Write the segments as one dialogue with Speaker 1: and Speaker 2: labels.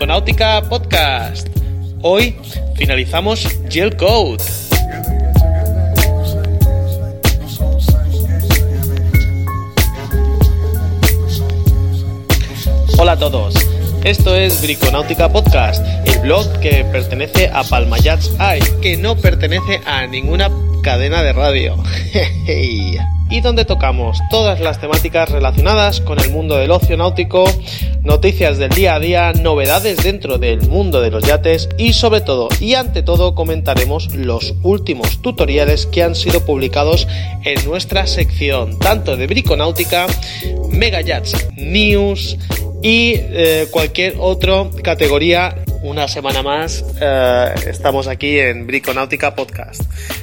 Speaker 1: Briconáutica Podcast. Hoy finalizamos Gel Code. Hola a todos. Esto es Briconáutica Podcast, el blog que pertenece a Palmayats Eye, que no pertenece a ninguna cadena de radio. y donde tocamos todas las temáticas relacionadas con el mundo del ocio náutico, noticias del día a día, novedades dentro del mundo de los yates y sobre todo y ante todo comentaremos los últimos tutoriales que han sido publicados en nuestra sección tanto de Briconáutica, Mega Yachts News y eh, cualquier otra categoría una semana más eh, estamos aquí en Briconáutica Podcast.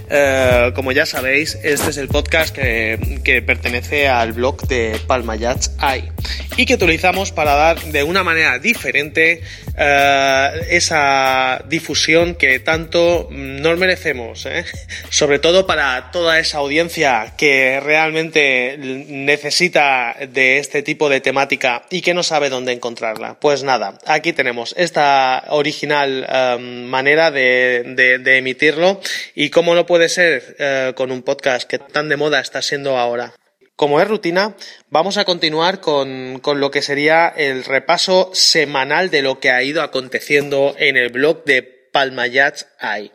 Speaker 1: Eh, como ya sabéis, este es el podcast que, pertenece al blog de Palma Yachts AI y que utilizamos para dar de una manera diferente eh, esa difusión que tanto nos merecemos, ¿eh? sobre todo para toda esa audiencia que realmente necesita de este tipo de temática y que no sabe dónde encontrarla. Pues nada, aquí tenemos esta original manera de, emitirlo y cómo no puede ser uh, con un podcast que tan de moda está siendo ahora. Como es rutina, vamos a continuar con, con, lo que sería el repaso semanal de lo que ha ido aconteciendo en el blog de Palmayats AI.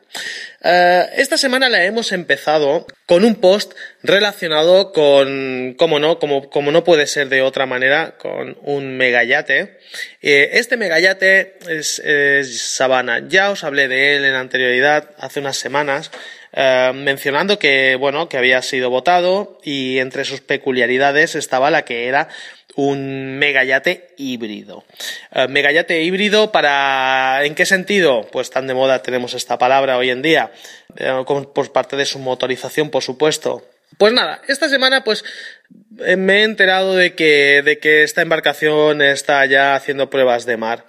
Speaker 1: Uh, esta semana la hemos empezado con un post relacionado con, como no, como, como no puede ser de otra manera, con un megayate. Eh, este megayate es, es Sabana. Ya os hablé de él en anterioridad, hace unas semanas. Uh, mencionando que, bueno, que había sido votado y entre sus peculiaridades estaba la que era un megayate híbrido. Uh, megayate híbrido para, ¿en qué sentido? Pues tan de moda tenemos esta palabra hoy en día, uh, por parte de su motorización, por supuesto. Pues nada, esta semana pues me he enterado de que, de que esta embarcación está ya haciendo pruebas de mar.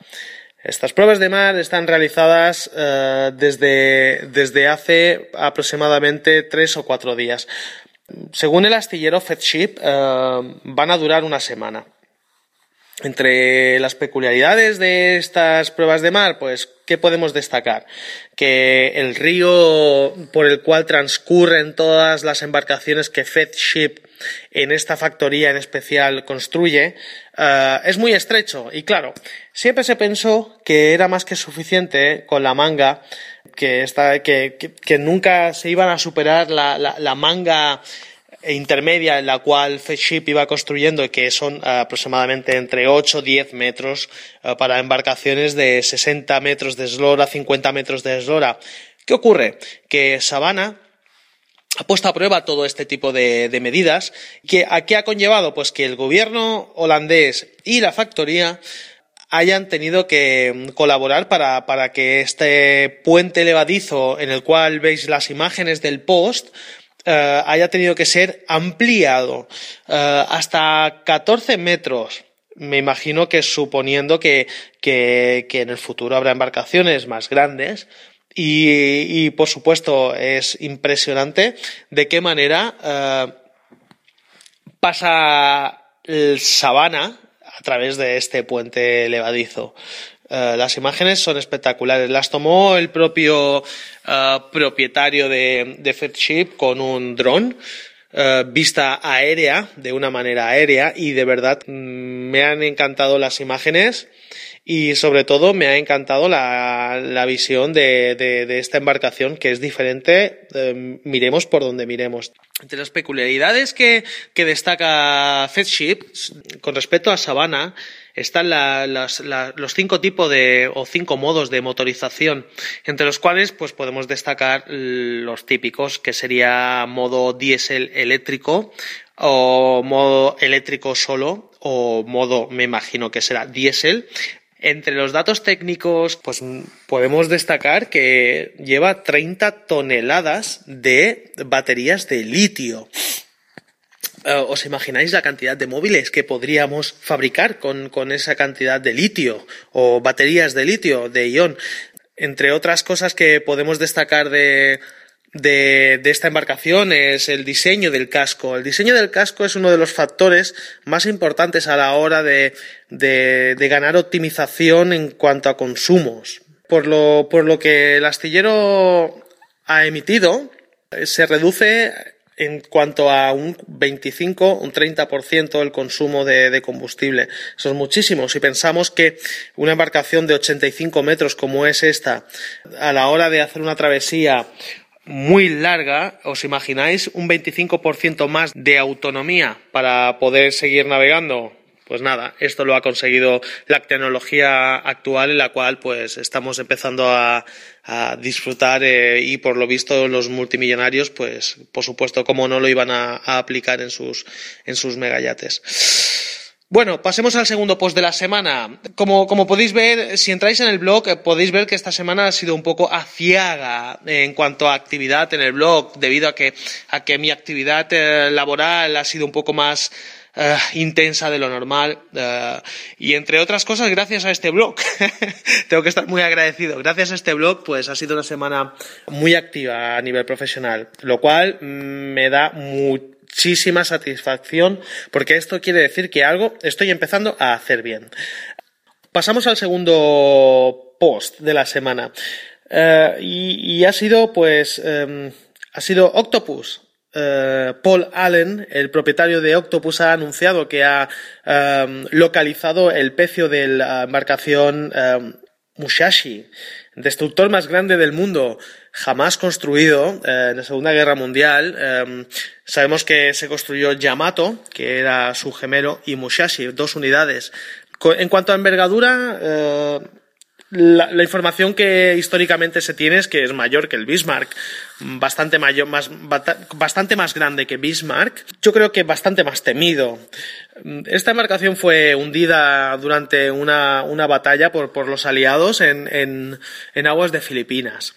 Speaker 1: Estas pruebas de mar están realizadas uh, desde, desde, hace aproximadamente tres o cuatro días. Según el astillero FedShip, uh, van a durar una semana. Entre las peculiaridades de estas pruebas de mar, pues, ¿qué podemos destacar? Que el río por el cual transcurren todas las embarcaciones que FedShip en esta factoría en especial construye uh, es muy estrecho y claro, siempre se pensó que era más que suficiente con la manga que, esta, que, que, que nunca se iban a superar la, la, la manga intermedia en la cual FedShip iba construyendo, que son aproximadamente entre 8 y 10 metros uh, para embarcaciones de 60 metros de eslora, 50 metros de eslora. ¿Qué ocurre? Que Savannah ha puesto a prueba todo este tipo de, medidas. Que, ¿A qué ha conllevado? Pues que el gobierno holandés y la factoría hayan tenido que colaborar para, para que este puente levadizo en el cual veis las imágenes del post uh, haya tenido que ser ampliado uh, hasta 14 metros. Me imagino que suponiendo que, que, en el futuro habrá embarcaciones más grandes, y, por supuesto es impresionante de qué manera uh, pasa el sabana a través de este puente levadizo. Uh, las imágenes son espectaculares. Las tomó el propio uh, propietario de, de FedShip con un dron. Uh, vista aérea, de una manera aérea, y de verdad mm, me han encantado las imágenes y sobre todo me ha encantado la, la visión de, de, esta embarcación que es diferente, eh, miremos por donde miremos. Entre las peculiaridades que, que destaca FedShip con respecto a Savannah están los cinco tipos de o cinco modos de motorización, entre los cuales pues podemos destacar los típicos que sería modo diésel eléctrico o modo eléctrico solo o modo me imagino que será diésel entre los datos técnicos, pues podemos destacar que lleva 30 toneladas de baterías de litio. Uh, ¿Os imagináis la cantidad de móviles que podríamos fabricar con, con, esa cantidad de litio o baterías de litio, de ion? Entre otras cosas que podemos destacar de, de, esta embarcación es el diseño del casco. El diseño del casco es uno de los factores más importantes a la hora de, de ganar optimización en cuanto a consumos. Por lo, por lo que el astillero ha emitido, se reduce en cuanto a un 25, un 30% el consumo de, combustible. Eso es muchísimo. Si pensamos que una embarcación de 85 metros como es esta, a la hora de hacer una travesía muy larga, ¿os imagináis un 25% más de autonomía para poder seguir navegando? Pues nada, esto lo ha conseguido la tecnología actual en la cual pues estamos empezando a, disfrutar eh, y por lo visto los multimillonarios pues por supuesto como no lo iban a, aplicar en sus, en sus megayates. Bueno, pasemos al segundo post de la semana. Como, como, podéis ver, si entráis en el blog, eh, podéis ver que esta semana ha sido un poco aciaga en cuanto a actividad en el blog, debido a que, a que mi actividad eh, laboral ha sido un poco más eh, intensa de lo normal eh, y entre otras cosas gracias a este blog tengo que estar muy agradecido gracias a este blog pues ha sido una semana muy activa a nivel profesional lo cual mm, me da muchísima satisfacción porque esto quiere decir que algo estoy empezando a hacer bien. Pasamos al segundo post de la semana. Eh, y, ha sido pues em, ha sido Octopus. Eh, Paul Allen, el propietario de Octopus, ha anunciado que ha em, localizado el pecio de la embarcación Mushashi, destructor más grande del mundo jamás construido eh, en la Segunda Guerra Mundial. Em, sabemos que se construyó Yamato, que era su gemelo, y Mushashi, dos unidades. En cuanto a envergadura, la, información que históricamente se tiene es que es mayor que el Bismarck, bastante mayor, más, bastante más grande que Bismarck. Yo creo que bastante más temido. Esta embarcación fue hundida durante una, batalla por, los aliados en, aguas de Filipinas.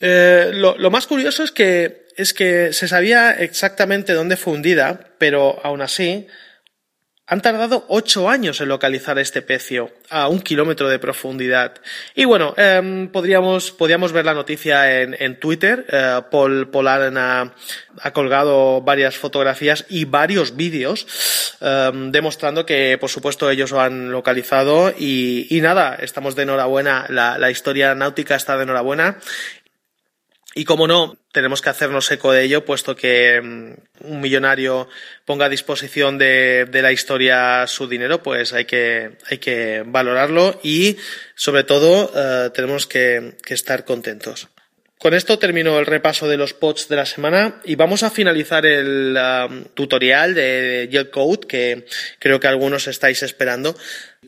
Speaker 1: Eh, lo, lo, más curioso es que, es que se sabía exactamente dónde fue hundida, pero aún así han tardado ocho años en localizar este pecio a un kilómetro de profundidad. Y bueno, eh, podríamos, podríamos ver la noticia en, en Twitter. Eh, Paul, Paul ha, colgado varias fotografías y varios vídeos em, demostrando que, por supuesto, ellos lo han localizado. Y, y nada, estamos de enhorabuena. La, la historia náutica está de enhorabuena. Y como no, tenemos que hacernos eco de ello, puesto que mm, un millonario ponga a disposición de, la historia su dinero, pues hay que, hay que valorarlo y, sobre todo, eh, tenemos que estar contentos. Con esto termino el repaso de los pods de la semana y vamos a finalizar el um, tutorial de Code que creo que algunos estáis esperando.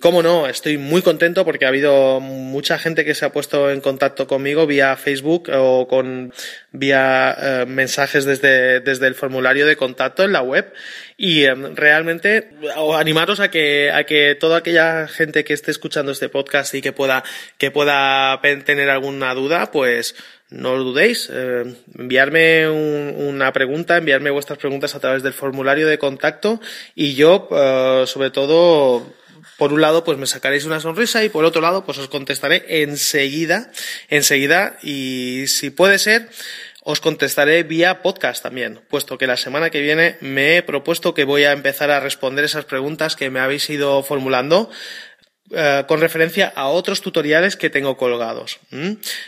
Speaker 1: Cómo no, estoy muy contento porque ha habido mucha gente que se ha puesto en contacto conmigo vía Facebook o con vía eh, mensajes desde, desde el formulario de contacto en la web y em, realmente animaros a que, a que toda aquella gente que esté escuchando este podcast y que pueda, que pueda tener alguna duda, pues no lo dudéis, eh, enviarme una pregunta, enviarme vuestras preguntas a través del formulario de contacto y yo, eh, sobre todo, por un lado, pues me sacaréis una sonrisa y por otro lado, pues os contestaré enseguida, enseguida y si puede ser, os contestaré vía podcast también, puesto que la semana que viene me he propuesto que voy a empezar a responder esas preguntas que me habéis ido formulando eh, con referencia a otros tutoriales que tengo colgados.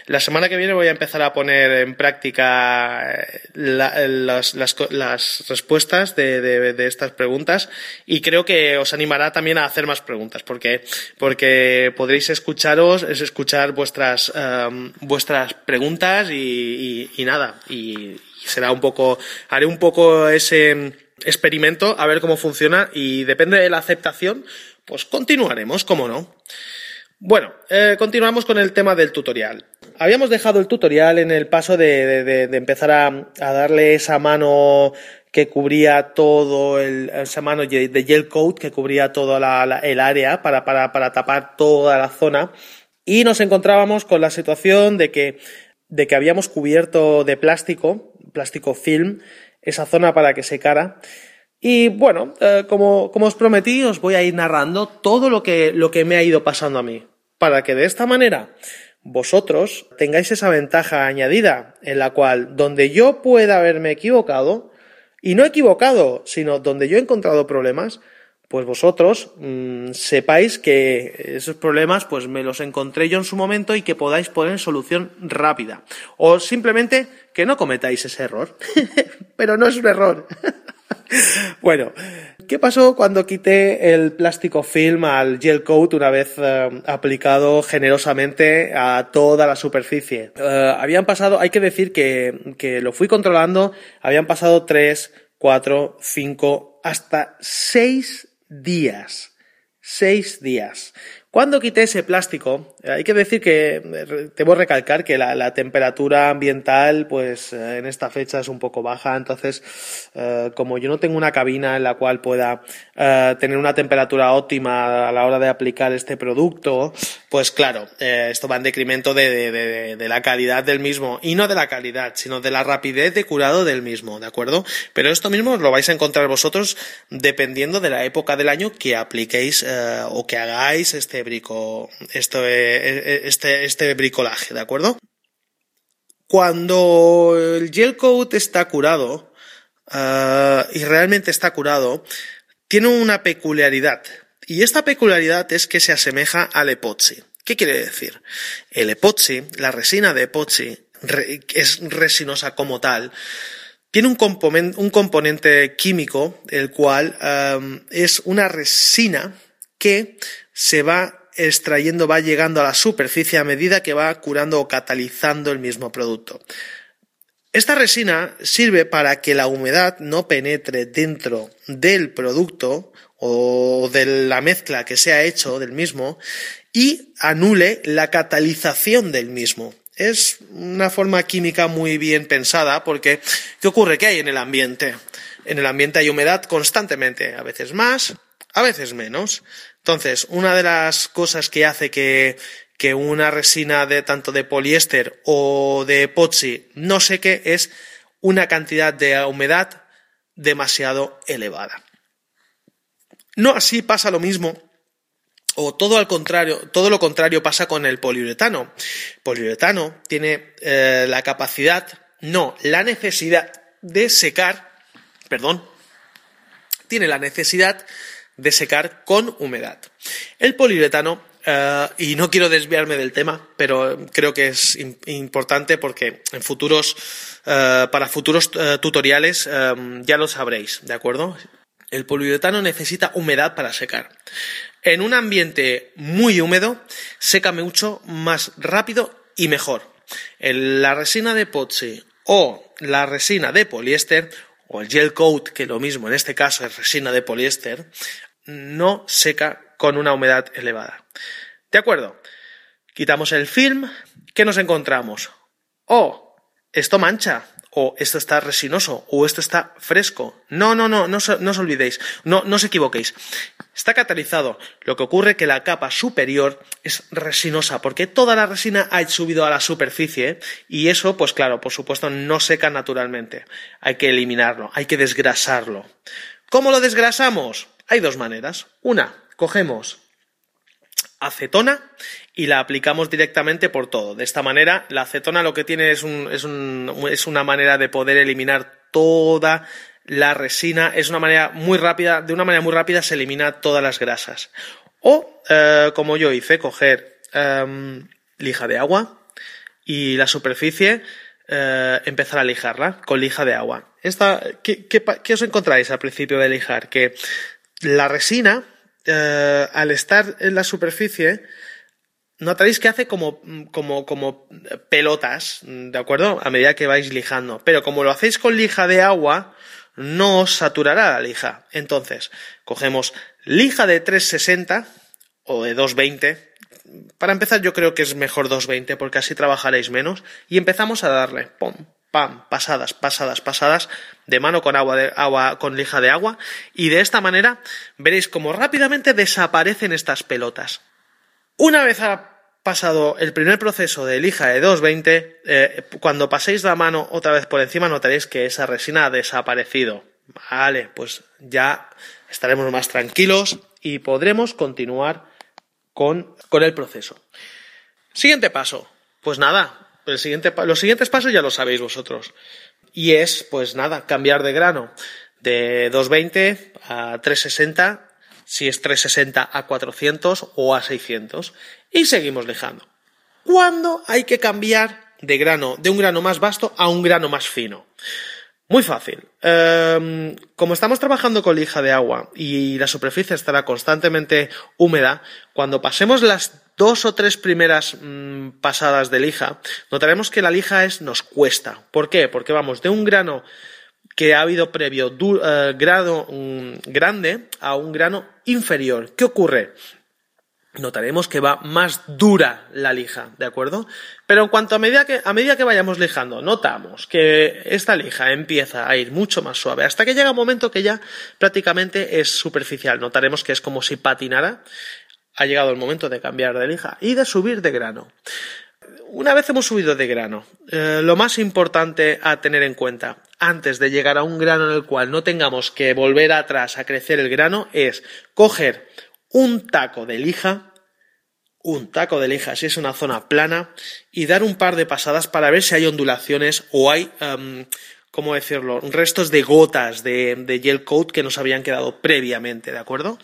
Speaker 1: La semana que viene voy a empezar a poner en práctica eh, las, respuestas de, estas preguntas y creo que os animará también a hacer más preguntas porque, porque podréis escucharos, es escuchar vuestras, em, vuestras preguntas y, y nada, y será un poco, haré un poco ese experimento a ver cómo funciona y depende de la aceptación pues continuaremos, ¿cómo no? Bueno, eh, continuamos con el tema del tutorial. Habíamos dejado el tutorial en el paso de, empezar a, darle esa mano que cubría todo el, esa mano de gel coat que cubría toda el área para, para, tapar toda la zona y nos encontrábamos con la situación de que, de que habíamos cubierto de plástico, plástico film, esa zona para que secara y bueno, eh, como, como, os prometí, os voy a ir narrando todo lo que, lo que me ha ido pasando a mí, para que de esta manera vosotros tengáis esa ventaja añadida en la cual donde yo pueda haberme equivocado, y no equivocado, sino donde yo he encontrado problemas, pues vosotros mmm, sepáis que esos problemas pues me los encontré yo en su momento y que podáis poner solución rápida. O simplemente que no cometáis ese error. Pero no es un error. bueno, ¿qué pasó cuando quité el plástico film al gel coat una vez eh, aplicado generosamente a toda la superficie? Eh, habían pasado, hay que decir que, que lo fui controlando, habían pasado tres, cuatro, cinco, hasta seis días. Seis días. Cuando quité ese plástico, hay que decir que, debo recalcar que la, temperatura ambiental, pues eh, en esta fecha es un poco baja, entonces, eh, como yo no tengo una cabina en la cual pueda eh, tener una temperatura óptima a la hora de aplicar este producto, pues claro, eh, esto va en decremento de, de, de, la calidad del mismo, y no de la calidad, sino de la rapidez de curado del mismo, ¿de acuerdo? Pero esto mismo lo vais a encontrar vosotros dependiendo de la época del año que apliquéis eh, o que hagáis este brico, esto, este, este bricolaje, ¿de acuerdo? Cuando el gel coat está curado, y realmente está curado, tiene una peculiaridad. Y esta peculiaridad es que se asemeja al epoxi. ¿Qué quiere decir? El epoxi, la resina de epoxi, es resinosa como tal, tiene un, un componente químico, el cual es una resina que se va extrayendo, va llegando a la superficie a medida que va curando o catalizando el mismo producto. Esta resina sirve para que la humedad no penetre dentro del producto o de la mezcla que se ha hecho del mismo y anule la catalización del mismo. Es una forma química muy bien pensada porque ¿qué ocurre? ¿Qué hay en el ambiente? En el ambiente hay humedad constantemente, a veces más, a veces menos. Entonces, una de las cosas que hace que, que una resina de tanto de poliéster o de epoxi no seque es una cantidad de humedad demasiado elevada. No así pasa lo mismo o todo al contrario, todo lo contrario pasa con el poliuretano. Poliuretano tiene eh, la capacidad, no, la necesidad de secar, perdón, tiene la necesidad de secar con humedad. El poliuretano, uh, y no quiero desviarme del tema, pero creo que es importante porque en futuros, uh, para futuros tutoriales ya lo sabréis, ¿de acuerdo? El poliuretano necesita humedad para secar. En un ambiente muy húmedo, seca mucho más rápido y mejor. La resina de epoxi o la resina de poliéster o el gel coat, que lo mismo en este caso es resina de poliéster, no seca con una humedad elevada. ¿De acuerdo? Quitamos el film, ¿qué nos encontramos? Oh, esto mancha, o esto está resinoso, o esto está fresco. No, no, no, no, no os olvidéis, no, no os equivoquéis. Está catalizado. Lo que ocurre es que la capa superior es resinosa, porque toda la resina ha subido a la superficie y eso, pues claro, por supuesto, no seca naturalmente. Hay que eliminarlo, hay que desgrasarlo. ¿Cómo lo desgrasamos? Hay dos maneras. Una, cogemos acetona y la aplicamos directamente por todo. De esta manera, la acetona lo que tiene es, un, es, un, es una manera de poder eliminar toda la resina. Es una manera muy rápida, de una manera muy rápida se elimina todas las grasas. O, eh, como yo hice, coger eh, lija de agua y la superficie eh, empezar a lijarla con lija de agua. Esta, ¿qué, qué, qué os encontráis al principio de lijar? Que la resina, eh, al estar en la superficie, notaréis que hace como, como, como pelotas, ¿de acuerdo? A medida que vais lijando. Pero como lo hacéis con lija de agua, no os saturará la lija. Entonces, cogemos lija de 360 o de 220. Para empezar, yo creo que es mejor 220 porque así trabajaréis menos. Y empezamos a darle, pum, pam, pasadas, pasadas, pasadas, de mano con agua, de, agua, con lija de agua, y de esta manera veréis cómo rápidamente desaparecen estas pelotas. Una vez ha pasado el primer proceso de lija de 220, eh, cuando paséis la mano otra vez por encima notaréis que esa resina ha desaparecido. Vale, pues ya estaremos más tranquilos y podremos continuar con, con el proceso. Siguiente paso. Pues nada, los siguientes pasos ya lo sabéis vosotros. Y es, pues nada, cambiar de grano de 220 a 360, si es 360 a 400 o a 600. Y seguimos lijando. ¿Cuándo hay que cambiar de grano, de un grano más vasto a un grano más fino? Muy fácil. Em, como estamos trabajando con lija de agua y la superficie estará constantemente húmeda, cuando pasemos las dos o tres primeras mm, pasadas de lija, notaremos que la lija nos cuesta. ¿Por qué? Porque vamos de un grano que ha habido previo eh, grado mm, grande a un grano inferior. ¿Qué ocurre? Notaremos que va más dura la lija, ¿de acuerdo? Pero en cuanto a medida que, a medida que vayamos lijando, notamos que esta lija empieza a ir mucho más suave, hasta que llega un momento que ya prácticamente es superficial. Notaremos que es como si patinara. Ha llegado el momento de cambiar de lija y de subir de grano. Una vez hemos subido de grano, eh, lo más importante a tener en cuenta antes de llegar a un grano en el cual no tengamos que volver atrás a crecer el grano es coger un taco de lija, un taco de lija si es una zona plana, y dar un par de pasadas para ver si hay ondulaciones o hay, um, ¿cómo decirlo?, restos de gotas de, de gel coat que nos habían quedado previamente, ¿de acuerdo?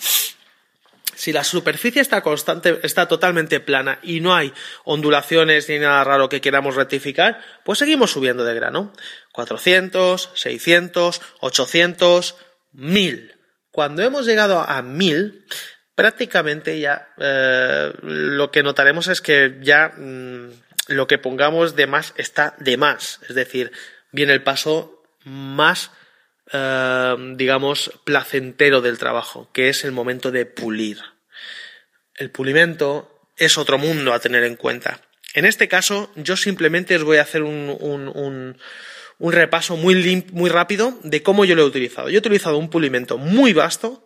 Speaker 1: Si la superficie está constante, está totalmente plana y no hay ondulaciones ni nada raro que queramos rectificar, pues seguimos subiendo de grano. 400, 600, 800, 1000. Cuando hemos llegado a 1000, prácticamente ya eh, lo que notaremos es que ya mm, lo que pongamos de más está de más. Es decir, viene el paso más, eh, digamos, placentero del trabajo, que es el momento de pulir. El pulimento es otro mundo a tener en cuenta. En este caso, yo simplemente os voy a hacer un, un, repaso muy, muy rápido de cómo yo lo he utilizado. Yo he utilizado un pulimento muy vasto,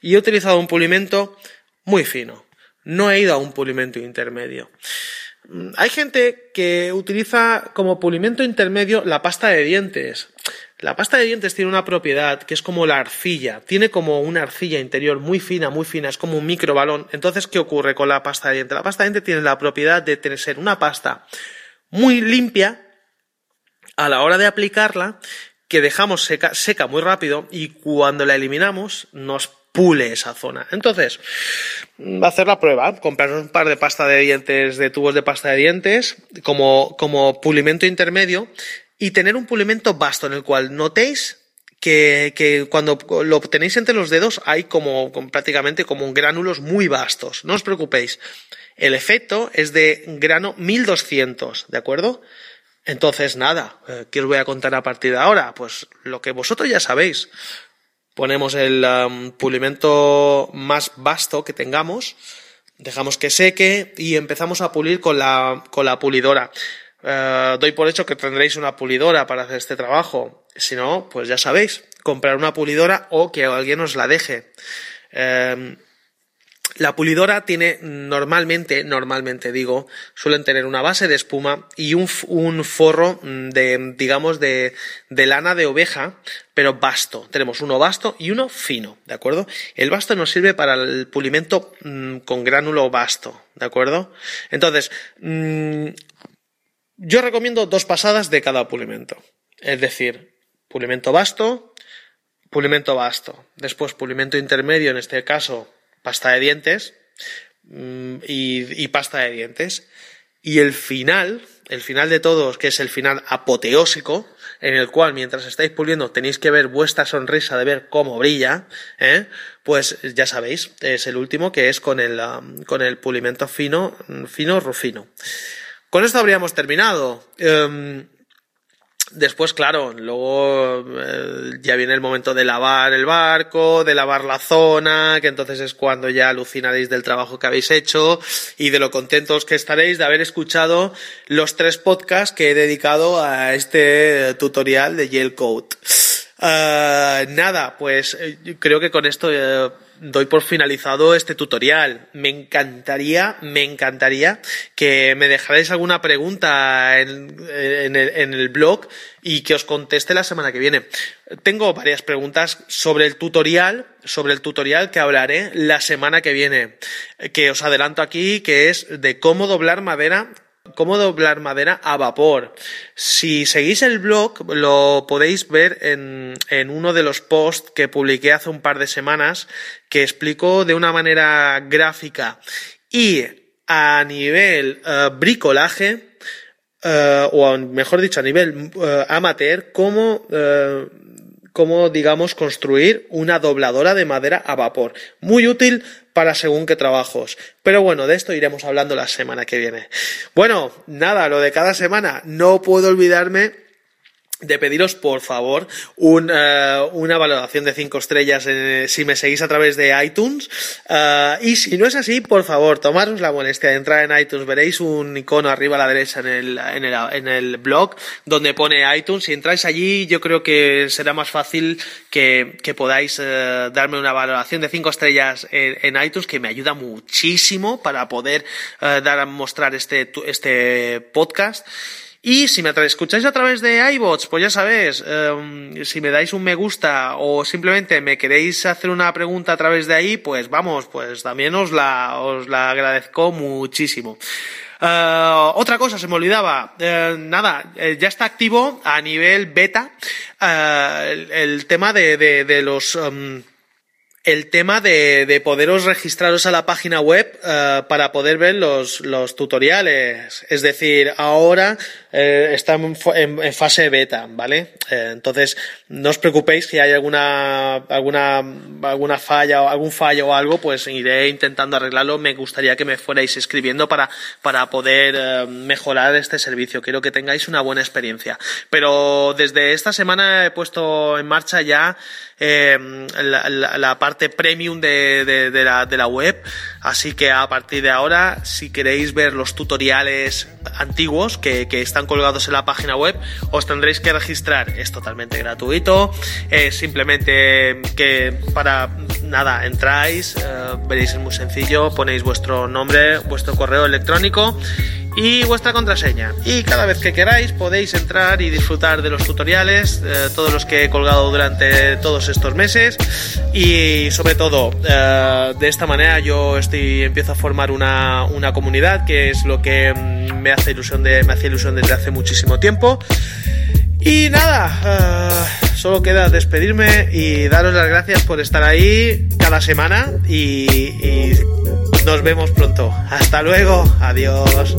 Speaker 1: y he utilizado un pulimento muy fino. No he ido a un pulimento intermedio. Mm, hay gente que utiliza como pulimento intermedio la pasta de dientes. La pasta de dientes tiene una propiedad que es como la arcilla, tiene como una arcilla interior muy fina, muy fina, es como un microbalón. Entonces, ¿qué ocurre con la pasta de dientes? La pasta de dientes tiene la propiedad de tener, ser una pasta muy limpia a la hora de aplicarla, que dejamos seca, seca muy rápido y cuando la eliminamos nos pule esa zona. Entonces, va a hacer la prueba, comprar un par de pasta de dientes, de tubos de pasta de dientes, como, como pulimento intermedio, y tener un pulimento vasto en el cual notéis que, que, cuando lo tenéis entre los dedos hay como, prácticamente como gránulos muy vastos. No os preocupéis. El efecto es de grano 1200, ¿de acuerdo? Entonces, nada, eh, ¿qué os voy a contar a partir de ahora? Pues lo que vosotros ya sabéis ponemos el pulimento más vasto que tengamos, dejamos que seque y empezamos a pulir con la, con la pulidora. Eh, doy por hecho que tendréis una pulidora para hacer este trabajo. Si no, pues ya sabéis, comprar una pulidora o que alguien os la deje. Eh, la pulidora tiene normalmente, normalmente digo, suelen tener una base de espuma y un, un forro de, digamos, de, de, lana de oveja, pero vasto. Tenemos uno vasto y uno fino, ¿de acuerdo? El vasto nos sirve para el pulimento mmm, con gránulo vasto, ¿de acuerdo? Entonces, mmm, yo recomiendo dos pasadas de cada pulimento. Es decir, pulimento vasto, pulimento vasto. Después pulimento intermedio, en este caso, pasta de dientes mm, y, pasta de dientes. Y el final, el final de todos, que es el final apoteósico, en el cual mientras estáis puliendo tenéis que ver vuestra sonrisa de ver cómo brilla, ¿eh? pues ya sabéis, es el último que es con el, um, con el pulimento fino, fino, rufino. Con esto habríamos terminado. Em, Después, claro, luego eh, ya viene el momento de lavar el barco, de lavar la zona, que entonces es cuando ya alucinaréis del trabajo que habéis hecho y de lo contentos que estaréis de haber escuchado los tres podcasts que he dedicado a este tutorial de Yale Code. Uh, nada, pues eh, creo que con esto eh, doy por finalizado este tutorial. Me encantaría, me encantaría que me dejarais alguna pregunta en, el, blog y que os conteste la semana que viene. Tengo varias preguntas sobre el tutorial, sobre el tutorial que hablaré la semana que viene, que os adelanto aquí, que es de cómo doblar madera cómo doblar madera a vapor. Si seguís el blog, lo podéis ver en, uno de los posts que publiqué hace un par de semanas, que explico de una manera gráfica y a nivel eh, bricolaje, eh, o mejor dicho, a nivel eh, amateur, cómo cómo, digamos, construir una dobladora de madera a vapor. Muy útil para según qué trabajos. Pero bueno, de esto iremos hablando la semana que viene. Bueno, nada, lo de cada semana. No puedo olvidarme de pediros por favor eh, una valoración de 5 estrellas si me seguís a través de iTunes. Eh, y si no es así por favor tomaros la molestia de entrar en iTunes veréis un icono arriba a la derecha en el, en el, en el blog donde pone iTunes. Si entráis allí yo creo que será más fácil que, que podáis eh, darme una valoración de 5 estrellas en, iTunes que me ayuda muchísimo para poder dar a mostrar este, este podcast y si me escucháis a través de iBots, pues ya sabéis, em, si me dais un me gusta o simplemente me queréis hacer una pregunta a través de ahí, pues vamos, pues también os la, os la agradezco muchísimo. Eh, otra cosa, se me olvidaba. Eh, nada, eh, ya está activo a nivel beta el, tema de, de, los... Em, el tema de, de, poderos registraros a la página web uh, para poder ver los, los, tutoriales. Es decir, ahora eh, en, en, fase beta, ¿vale? Eh, entonces, no os preocupéis si hay alguna, alguna, alguna falla o algún fallo o algo, pues iré intentando arreglarlo. Me gustaría que me fuerais escribiendo para, para poder eh, mejorar este servicio. Quiero que tengáis una buena experiencia. Pero desde esta semana he puesto en marcha ya eh, la, parte premium de, de, la, de la web. Así que a partir de ahora, si queréis ver los tutoriales antiguos que, que están colgados en la página web, os tendréis que registrar. Es totalmente gratuito. Simplemente que para nada, entráis, eh, veréis es muy sencillo, ponéis vuestro nombre, vuestro correo electrónico y vuestra contraseña. Y cada vez que queráis podéis entrar y disfrutar de los tutoriales, eh, todos los que he colgado durante todos estos meses. Y sobre todo, eh, de esta manera yo estoy, empiezo a formar una, una comunidad, que es lo que mm, me hace ilusión de, me hace ilusión desde hace muchísimo tiempo. Y nada, eh, solo queda despedirme y daros las gracias por estar ahí cada semana y, y nos vemos pronto. Hasta luego, adiós.